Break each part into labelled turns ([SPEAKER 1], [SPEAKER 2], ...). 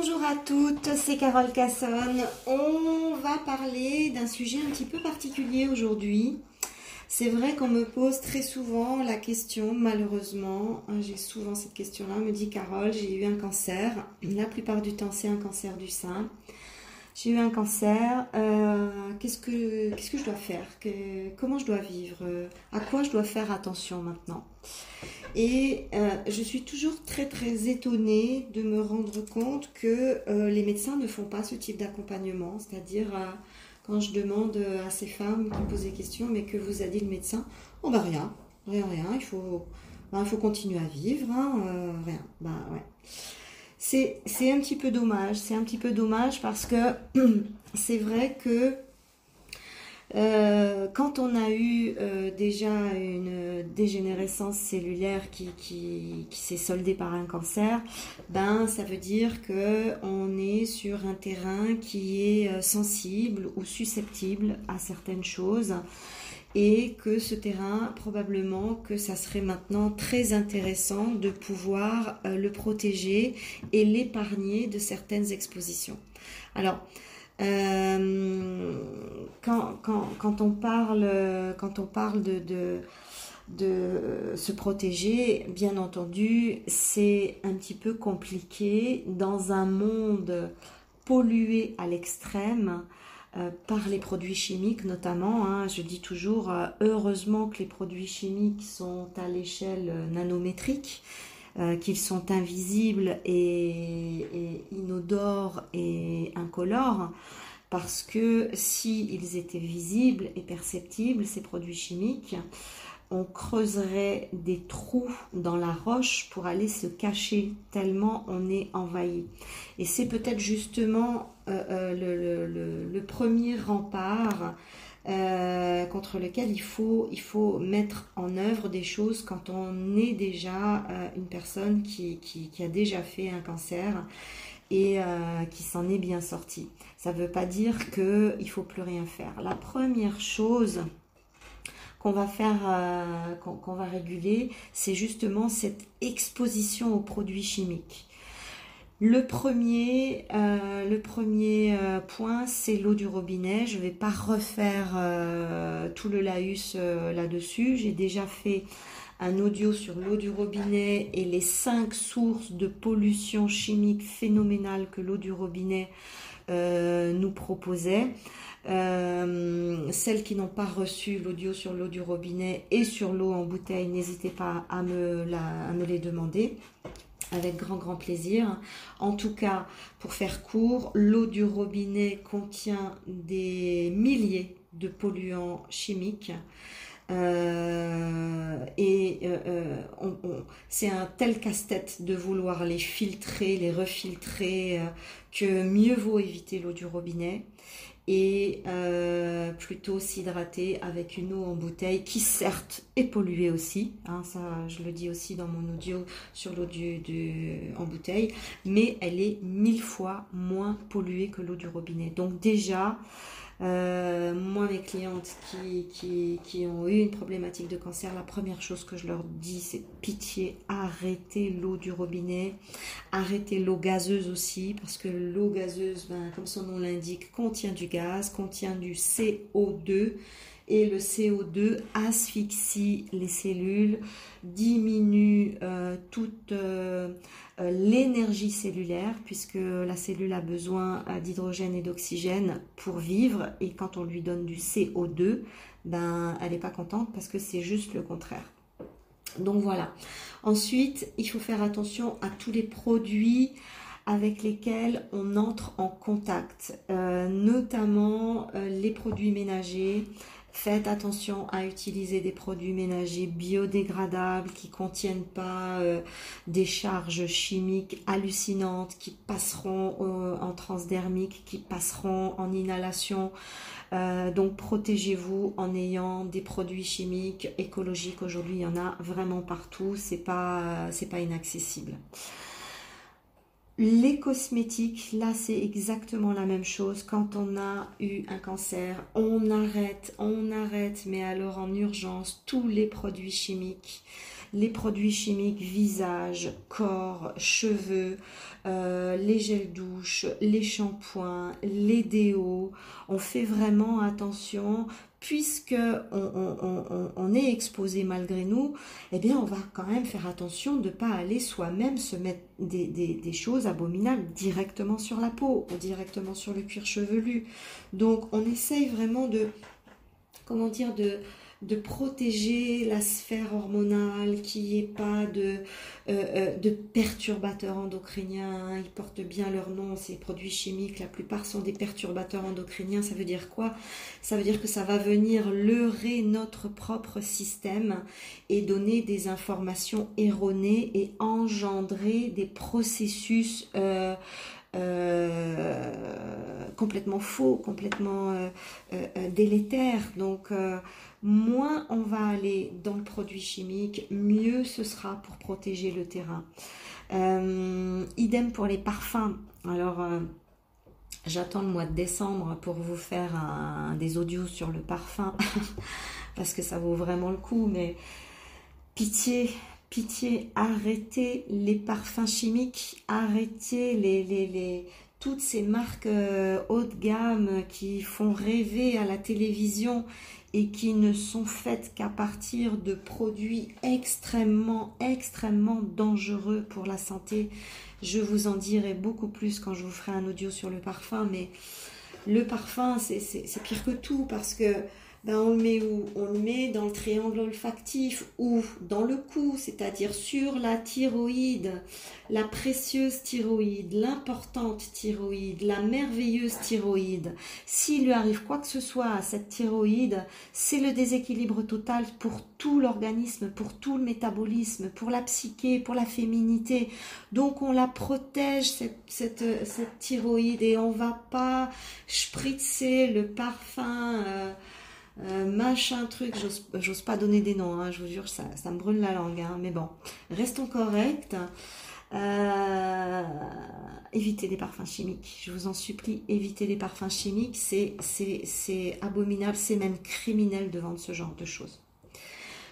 [SPEAKER 1] bonjour à toutes, c'est Carole Cassonne. On va parler d'un sujet un petit peu particulier aujourd'hui. C'est vrai qu'on me pose très souvent la question, malheureusement, j'ai souvent cette question-là, on me dit Carole, j'ai eu un cancer. La plupart du temps, c'est un cancer du sein. J'ai eu un cancer, euh, qu'est-ce que qu'est-ce que je dois faire? Comment je dois vivre? À quoi je dois faire attention maintenant? Et euh, je suis toujours très très étonnée de me rendre compte que euh, les médecins ne font pas ce type d'accompagnement. C'est-à-dire, euh, quand je demande à ces femmes qui me posent des questions, mais que vous a dit le médecin? Oh bah rien, rien, rien, il faut, bah, il faut continuer à vivre, hein, rien. Bah ouais. C'est un petit peu dommage, c'est un petit peu dommage parce que c'est vrai que euh, quand on a eu euh, déjà une dégénérescence cellulaire qui, qui, qui s'est soldée par un cancer, ben ça veut dire que on est sur un terrain qui est euh, sensible ou susceptible à certaines choses et que ce terrain, probablement que ça serait maintenant très intéressant de pouvoir le protéger et l'épargner de certaines expositions. Alors, euh, quand, quand, on parle, quand on parle de se protéger, bien entendu, c'est un petit peu compliqué dans un monde pollué à l'extrême. Euh, par les produits chimiques notamment. Hein. je dis toujours, euh, heureusement que les produits chimiques sont à l'échelle nanométrique, euh, qu'ils sont invisibles et, inodores et incolores, parce que s'ils étaient visibles et perceptibles, ces produits chimiques, on creuserait des trous dans la roche pour aller se cacher tellement on est envahi. Et c'est peut-être justement euh, euh, le, premier rempart euh, contre lequel il faut, il faut mettre en œuvre des choses quand on est déjà euh, une personne qui, qui, a déjà fait un cancer et euh, qui s'en est bien sorti. Ça ne veut pas dire qu'il ne faut plus rien faire. La première chose qu'on va faire, qu'on va réguler, c'est justement cette exposition aux produits chimiques. Le premier, euh, euh, point, c'est l'eau du robinet. Je ne vais pas refaire euh, tout le laïus là-dessus. J'ai déjà fait un audio sur l'eau du robinet et les cinq sources de pollution chimique phénoménale que l'eau du robinet nous proposait. celles qui n'ont pas reçu l'audio sur l'eau du robinet et sur l'eau en bouteille, n'hésitez pas à me les demander avec grand grand plaisir. En tout cas, pour faire court, l'eau du robinet contient des milliers de polluants chimiques. Euh, et euh, euh, c'est un tel casse-tête de vouloir les filtrer, les refiltrer, que mieux vaut éviter l'eau du robinet et euh, plutôt s'hydrater avec une eau en bouteille qui certes est polluée aussi, hein, ça je le dis aussi dans mon audio sur l'eau en bouteille, mais elle est mille fois moins polluée que l'eau du robinet. Donc déjà, euh, moi, mes clientes qui, qui, ont eu une problématique de cancer, la première chose que je leur dis, c'est pitié, arrêtez l'eau du robinet, arrêtez l'eau gazeuse aussi, parce que l'eau gazeuse, ben, comme son nom l'indique, contient du gaz, contient du CO2 et le CO2 asphyxie les cellules, diminue euh, toute euh, euh, l'énergie cellulaire, puisque la cellule a besoin d'hydrogène et d'oxygène pour vivre, et quand on lui donne du CO2, ben, elle n'est pas contente parce que c'est juste le contraire. Donc voilà. Ensuite, il faut faire attention à tous les produits avec lesquels on entre en contact, notamment les produits ménagers, Faites attention à utiliser des produits ménagers biodégradables qui contiennent pas euh, des charges chimiques hallucinantes qui passeront euh, en transdermique, qui passeront en inhalation. Euh, donc protégez-vous en ayant des produits chimiques écologiques. Aujourd'hui, il y en a vraiment partout. C'est pas c'est pas inaccessible. Les cosmétiques, là c'est exactement la même chose. Quand on a eu un cancer, on arrête, on arrête, mais alors en urgence, tous les produits chimiques. Les produits chimiques visage, corps, cheveux, euh, les gels douche, les shampoings, les déos. On fait vraiment attention puisque on, est exposé malgré nous, eh bien on va quand même faire attention de ne pas aller soi-même se mettre des, choses abominables directement sur la peau ou directement sur le cuir chevelu. Donc on essaye vraiment de, comment dire, de, de protéger la sphère hormonale, qu'il n'y ait pas de, euh, euh, de perturbateurs endocriniens. Ils portent bien leur nom, ces produits chimiques, la plupart sont des perturbateurs endocriniens. Ça veut dire quoi? Ça veut dire que ça va venir leurrer notre propre système et donner des informations erronées et engendrer des processus euh, complètement faux, complètement délétères. Donc, moins on va aller dans le produit chimique, mieux ce sera pour protéger le terrain. Euh, idem pour les parfums. Alors, euh, j'attends le mois de décembre pour vous faire des audios sur le parfum, parce que ça vaut vraiment le coup, mais pitié, pitié, arrêtez les parfums chimiques, arrêtez les, toutes ces marques euh, haut de gamme qui font rêver à la télévision et qui ne sont faites qu'à partir de produits extrêmement, extrêmement dangereux pour la santé. Je vous en dirai beaucoup plus quand je vous ferai un audio sur le parfum, mais le parfum, c'est pire que tout parce que ben on le met où? On le met dans le triangle olfactif ou dans le cou, c'est-à-dire sur la thyroïde, la précieuse thyroïde, l'importante thyroïde, la merveilleuse thyroïde. S'il lui arrive quoi que ce soit à cette thyroïde, c'est le déséquilibre total pour tout l'organisme, pour tout le métabolisme, pour la psyché, pour la féminité. Donc on la protège, cette, thyroïde, et on va pas spritzer le parfum. Euh, euh, machin truc, j'ose pas donner des noms, hein, je vous jure, ça, me brûle la langue, hein, mais bon, restons corrects. Euh, évitez les parfums chimiques, je vous en supplie, évitez les parfums chimiques, c'est abominable, c'est même criminel de vendre ce genre de choses.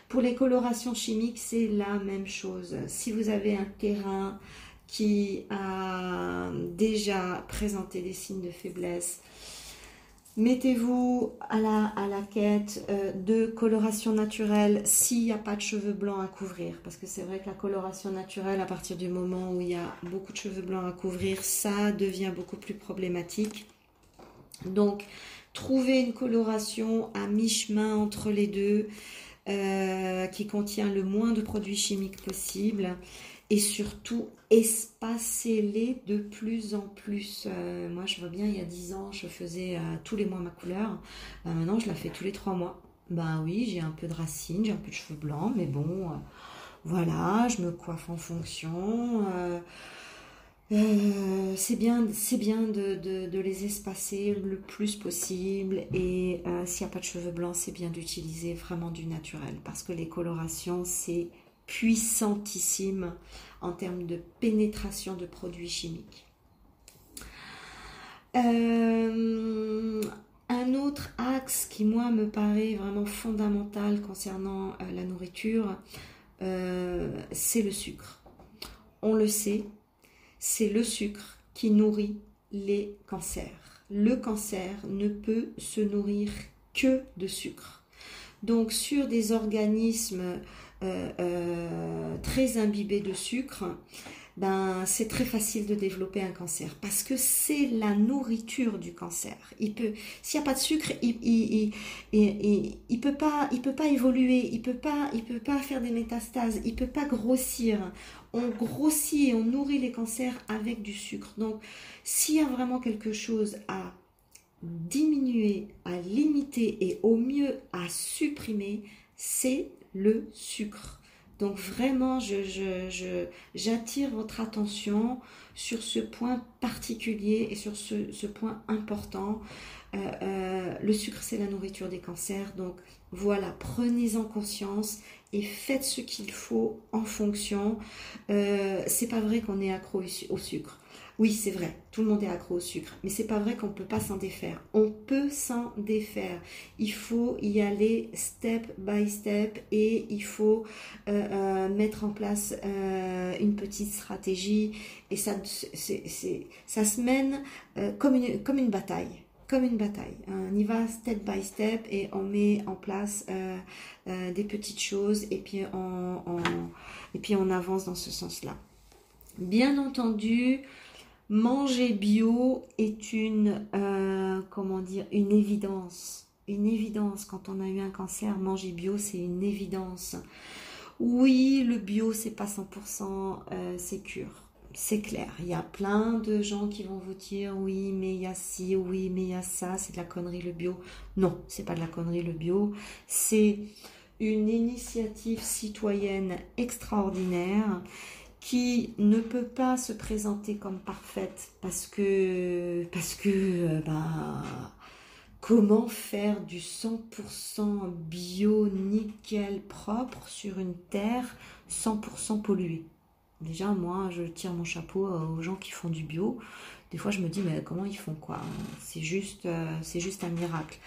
[SPEAKER 1] Pour les colorations chimiques, c'est la même chose. Si vous avez un terrain qui a déjà présenté des signes de faiblesse, Mettez-vous à la, à la quête euh, de coloration naturelle s'il n'y a pas de cheveux blancs à couvrir. Parce que c'est vrai que la coloration naturelle, à partir du moment où il y a beaucoup de cheveux blancs à couvrir, ça devient beaucoup plus problématique. Donc, trouvez une coloration à mi-chemin entre les deux euh, qui contient le moins de produits chimiques possible et surtout espacez-les de plus en plus. Euh, moi, je vois bien, il y a 10 ans, je faisais euh, tous les mois ma couleur. Euh, maintenant, je la fais tous les 3 mois. Ben oui, j'ai un peu de racines, j'ai un peu de cheveux blancs, mais bon, voilà, je me coiffe en fonction. c'est bien, c'est bien de, les espacer le plus possible et s'il n'y a pas de cheveux blancs, c'est bien d'utiliser vraiment du naturel parce que les colorations, c'est puissantissime en termes de pénétration de produits chimiques. Euh, un autre axe qui, moi, me paraît vraiment fondamental concernant euh, la nourriture, euh, c'est le sucre. On le sait, c'est le sucre qui nourrit les cancers. Le cancer ne peut se nourrir que de sucre. Donc sur des organismes euh, euh, très imbibé de sucre, ben, c'est très facile de développer un cancer parce que c'est la nourriture du cancer. Il peut, s'il n'y a pas de sucre, il, il, il, il, peut pas, il peut pas évoluer, il peut pas, il peut pas faire des métastases, il peut pas grossir. On grossit et on nourrit les cancers avec du sucre. Donc, s'il y a vraiment quelque chose à diminuer, à limiter et au mieux à supprimer, c'est le sucre. Donc vraiment, je, j'attire votre attention sur ce point particulier et sur ce, point important. Euh, euh, le sucre, c'est la nourriture des cancers. Donc voilà, prenez-en conscience et faites ce qu'il faut en fonction. Euh, c'est pas vrai qu'on est accro au sucre. Oui, c'est vrai, tout le monde est accro au sucre, mais c'est pas vrai qu'on ne peut pas s'en défaire. On peut s'en défaire. Il faut y aller step by step et il faut euh, euh, mettre en place euh, une petite stratégie et ça, ça se mène comme, une, bataille comme une bataille. On y va step by step et on met en place des petites choses et puis on avance dans ce sens-là. Bien entendu, manger bio est une, euh, comment dire, une évidence. Une évidence. Quand on a eu un cancer, manger bio, c'est une évidence. Oui, le bio, c'est pas 100% euh, sécure. C'est clair. Il y a plein de gens qui vont vous dire oui, mais il y a ci, oui, mais il y a ça, c'est de la connerie le bio. Non, c'est pas de la connerie le bio. C'est une initiative citoyenne extraordinaire qui ne peut pas se présenter comme parfaite parce que parce que euh, ben, comment faire du 100% bio nickel propre sur une terre 100% polluée? Déjà moi je tire mon chapeau aux gens qui font du bio. Des fois je me dis mais comment ils font quoi? C'est juste euh, juste un miracle.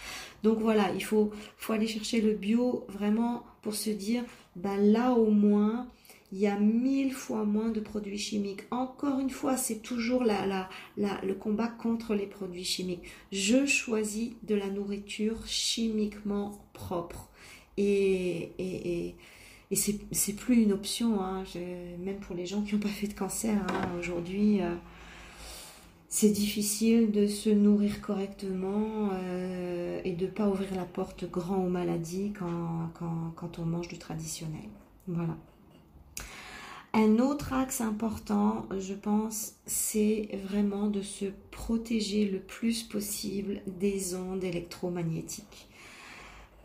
[SPEAKER 1] Donc voilà il faut faut aller chercher le bio vraiment pour se dire ben là au moins il y a mille fois moins de produits chimiques. Encore une fois, c'est toujours le combat contre les produits chimiques. Je choisis de la nourriture chimiquement propre. Et, c'est plus une option, hein. même pour les gens qui n'ont pas fait de cancer. Hein. Aujourd'hui, euh, c'est difficile de se nourrir correctement euh, et de ne pas ouvrir la porte grand aux maladies quand, quand on mange du traditionnel. Voilà. Un autre axe important, je pense, c'est vraiment de se protéger le plus possible des ondes électromagnétiques.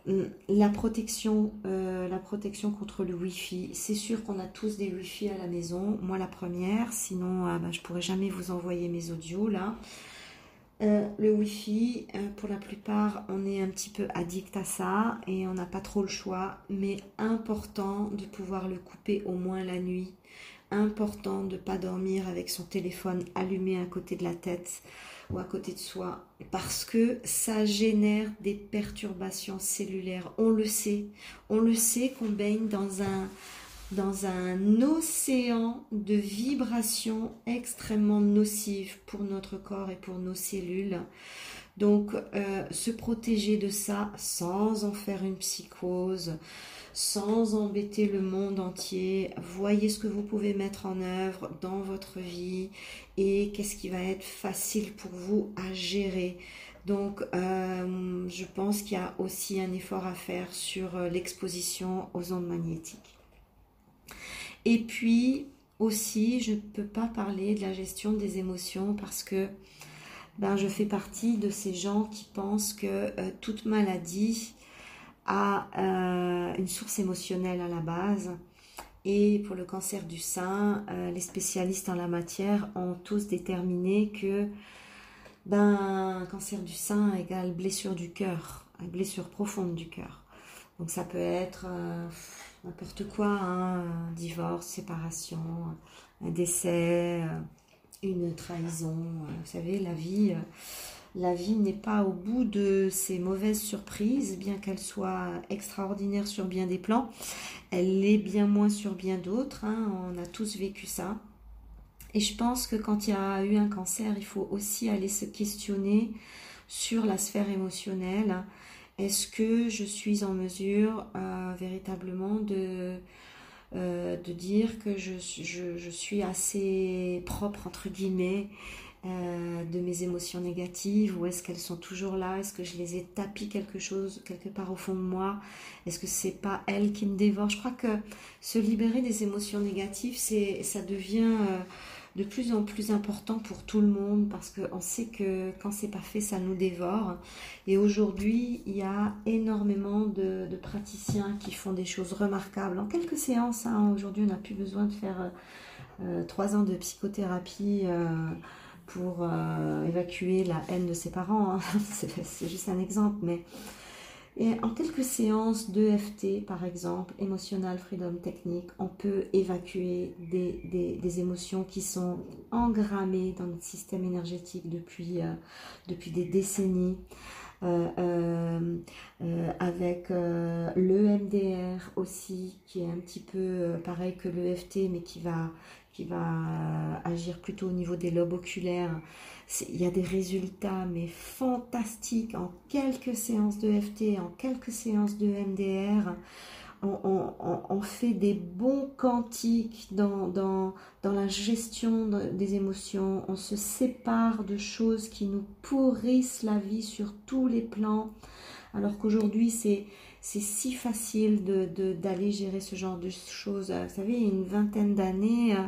[SPEAKER 1] Hum, la protection, euh, la protection contre le Wi-Fi, c'est sûr qu'on a tous des Wi-Fi à la maison. Moi, la première, sinon, euh, bah, je pourrais jamais vous envoyer mes audios là. Euh, le Wi-Fi, euh, pour la plupart, on est un petit peu addict à ça et on n'a pas trop le choix, mais important de pouvoir le couper au moins la nuit. Important de ne pas dormir avec son téléphone allumé à côté de la tête ou à côté de soi parce que ça génère des perturbations cellulaires. On le sait, on le sait qu'on baigne dans un, dans un océan de vibrations extrêmement nocives pour notre corps et pour nos cellules. Donc, euh, se protéger de ça sans en faire une psychose, sans embêter le monde entier. Voyez ce que vous pouvez mettre en œuvre dans votre vie et qu'est-ce qui va être facile pour vous à gérer. Donc, euh, je pense qu'il y a aussi un effort à faire sur euh, l'exposition aux ondes magnétiques. Et puis aussi, je ne peux pas parler de la gestion des émotions parce que ben, je fais partie de ces gens qui pensent que euh, toute maladie a euh, une source émotionnelle à la base. Et pour le cancer du sein, euh, les spécialistes en la matière ont tous déterminé que ben, cancer du sein égale blessure du cœur, blessure profonde du cœur. Donc ça peut être n'importe quoi, hein, divorce, séparation, un décès, euh, une trahison. Euh, vous savez, la vie, euh, la vie n'est pas au bout de ces mauvaises surprises, bien qu'elle soit extraordinaire sur bien des plans. Elle l'est bien moins sur bien d'autres. Hein, on a tous vécu ça. Et je pense que quand il y a eu un cancer, il faut aussi aller se questionner sur la sphère émotionnelle est-ce que je suis en mesure euh, véritablement de, euh, de dire que je, je, suis assez propre, entre guillemets, euh, de mes émotions négatives ou est-ce qu'elles sont toujours là? Est-ce que je les ai tapis quelque chose quelque part au fond de moi? Est-ce que c'est pas elles qui me dévorent? Je crois que se libérer des émotions négatives, c'est ça devient de plus en plus important pour tout le monde parce qu'on sait que quand c'est pas fait, ça nous dévore. Et aujourd'hui, il y a énormément de, praticiens qui font des choses remarquables en quelques séances. Hein. Aujourd'hui, on n'a plus besoin de faire euh, trois ans de psychothérapie. Euh, pour euh, évacuer la haine de ses parents, hein. c'est juste un exemple, mais Et en quelques séances d'EFT, par exemple, Emotional Freedom Technique, on peut évacuer des, des, émotions qui sont engrammées dans notre système énergétique depuis, euh, depuis des décennies. Euh, euh, avec le MDR aussi, qui est un petit peu pareil que l'EFT, mais qui va, qui va agir plutôt au niveau des lobes oculaires. Il y a des résultats, mais fantastiques. En quelques séances de FT, en quelques séances de MDR on, fait des bons quantiques dans, dans, la gestion des émotions, on se sépare de choses qui nous pourrissent la vie sur tous les plans, alors qu'aujourd'hui c'est c'est si facile d'aller de, d'aller gérer ce genre de choses. Vous savez, il y a une vingtaine d'années, euh,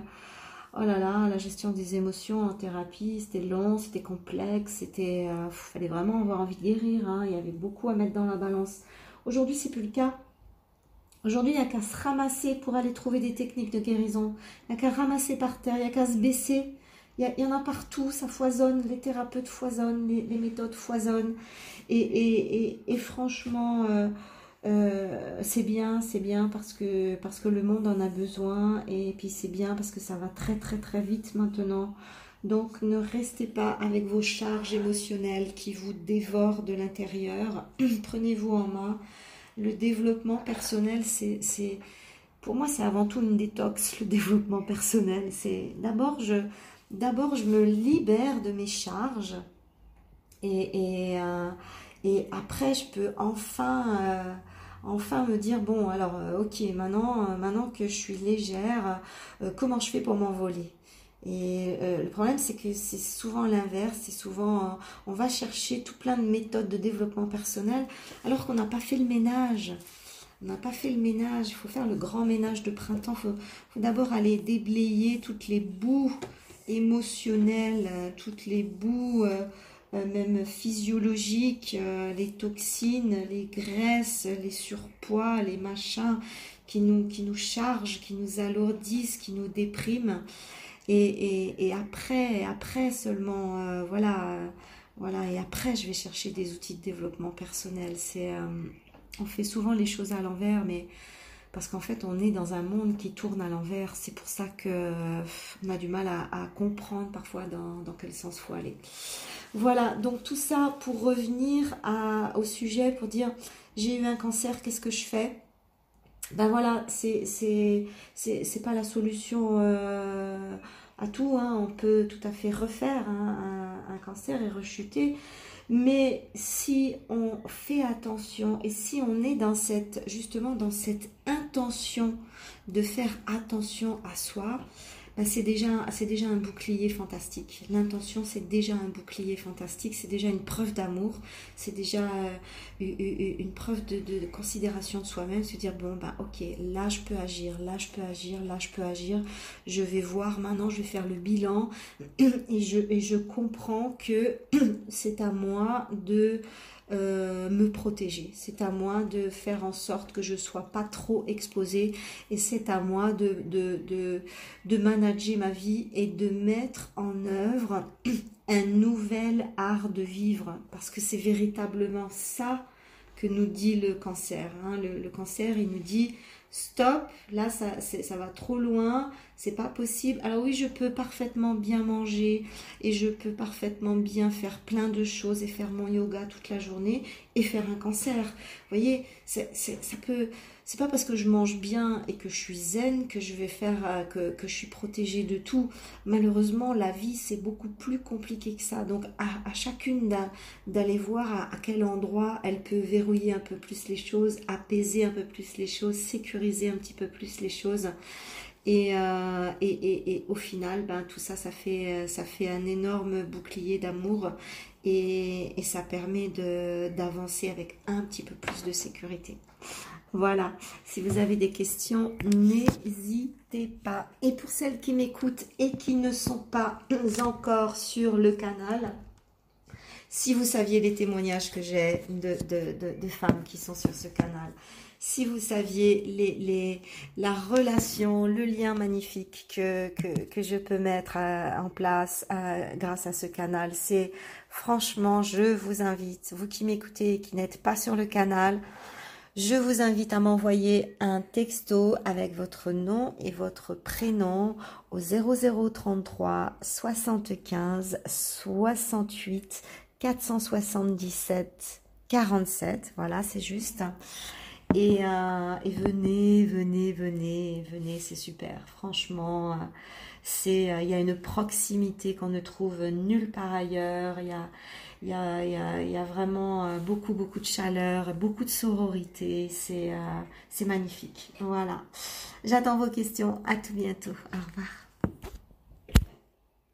[SPEAKER 1] oh là là, la gestion des émotions en thérapie, c'était long, c'était complexe, c'était, euh, fallait vraiment avoir envie de guérir. Hein. il y avait beaucoup à mettre dans la balance. Aujourd'hui, c'est plus le cas. Aujourd'hui, il n'y a qu'à se ramasser pour aller trouver des techniques de guérison. Il n'y a qu'à ramasser par terre, il n'y a qu'à se baisser. Il y, en a partout, ça foisonne, les thérapeutes foisonnent, les, méthodes foisonnent. Et, franchement, euh, euh, c'est bien, c'est bien parce que, parce que le monde en a besoin. Et puis c'est bien parce que ça va très très très vite maintenant. Donc ne restez pas avec vos charges émotionnelles qui vous dévorent de l'intérieur. Prenez-vous en main le développement personnel, c'est, pour moi, c'est avant tout une détox, le développement personnel. C'est d'abord, je, d'abord, je me libère de mes charges et, et, euh, après, je peux enfin, euh, enfin me dire bon, alors, euh, ok, maintenant, maintenant que je suis légère, comment je fais pour m'envoler? Et euh, le problème, c'est que c'est souvent l'inverse. C'est souvent, euh, on va chercher tout plein de méthodes de développement personnel alors qu'on n'a pas fait le ménage. On n'a pas fait le ménage. Il faut faire le grand ménage de printemps. Faut, d'abord aller déblayer toutes les boues émotionnelles, euh, toutes les boues même physiologiques, les toxines, les graisses, les surpoids, les machins qui nous, qui nous chargent, qui nous alourdissent, qui nous dépriment. Et, après, après seulement, euh, voilà, voilà, et après, je vais chercher des outils de développement personnel. C'est, euh, on fait souvent les choses à l'envers, mais parce qu'en fait, on est dans un monde qui tourne à l'envers. C'est pour ça que on a du mal à, comprendre parfois dans, dans, quel sens faut aller. Voilà, donc tout ça pour revenir au sujet, pour dire j'ai eu un cancer, qu'est-ce que je fais? Ben voilà, c'est pas la solution euh, à tout. Hein. On peut tout à fait refaire un, un, cancer et rechuter. Mais si on fait attention et si on est dans cette justement dans cette intention de faire attention à soi, c'est déjà, c'est déjà un bouclier fantastique. L'intention, c'est déjà un bouclier fantastique, c'est déjà une preuve d'amour, c'est déjà euh, une preuve de, considération de soi-même, se dire, bon, bah ok, là je peux agir, là je peux agir, là je peux agir, je vais voir maintenant, je vais faire le bilan. Et je comprends que c'est à moi de... Euh, me protéger. C'est à moi de faire en sorte que je ne sois pas trop exposée et c'est à moi de, de, de, manager ma vie et de mettre en œuvre un nouvel art de vivre parce que c'est véritablement ça que nous dit le cancer. Hein. Le, cancer, il nous dit stop, là ça, ça va trop loin, c'est pas possible. Alors oui, je peux parfaitement bien manger et je peux parfaitement bien faire plein de choses et faire mon yoga toute la journée et faire un cancer. Vous voyez, ça peut c'est pas parce que je mange bien et que je suis zen que je vais faire euh, que, que je suis protégée de tout. Malheureusement, la vie c'est beaucoup plus compliqué que ça. Donc à, chacune d'aller voir à, quel endroit elle peut verrouiller un peu plus les choses, apaiser un peu plus les choses, sécuriser un petit peu plus les choses. Et, euh, et, et, et, au final, ben, tout ça, ça fait, ça fait un énorme bouclier d'amour et, ça permet d'avancer avec un petit peu plus de sécurité. Voilà, si vous avez des questions, n'hésitez pas. Et pour celles qui m'écoutent et qui ne sont pas encore sur le canal, si vous saviez les témoignages que j'ai de, femmes qui sont sur ce canal, si vous saviez la relation, le lien magnifique que, que, que je peux mettre euh, en place euh, grâce à ce canal, c'est franchement, je vous invite, vous qui m'écoutez et qui n'êtes pas sur le canal, je vous invite à m'envoyer un texto avec votre nom et votre prénom au 0033 75 68 477 47. Voilà, c'est juste. Et, euh, et, venez, venez, venez, venez, c'est super. Franchement, c'est euh, il y a une proximité qu'on ne trouve nulle part ailleurs. Il y a il y a, y a, y a vraiment euh, beaucoup, beaucoup de chaleur, beaucoup de sororité. C'est euh, magnifique. Voilà. J'attends vos questions. À tout bientôt. Au revoir.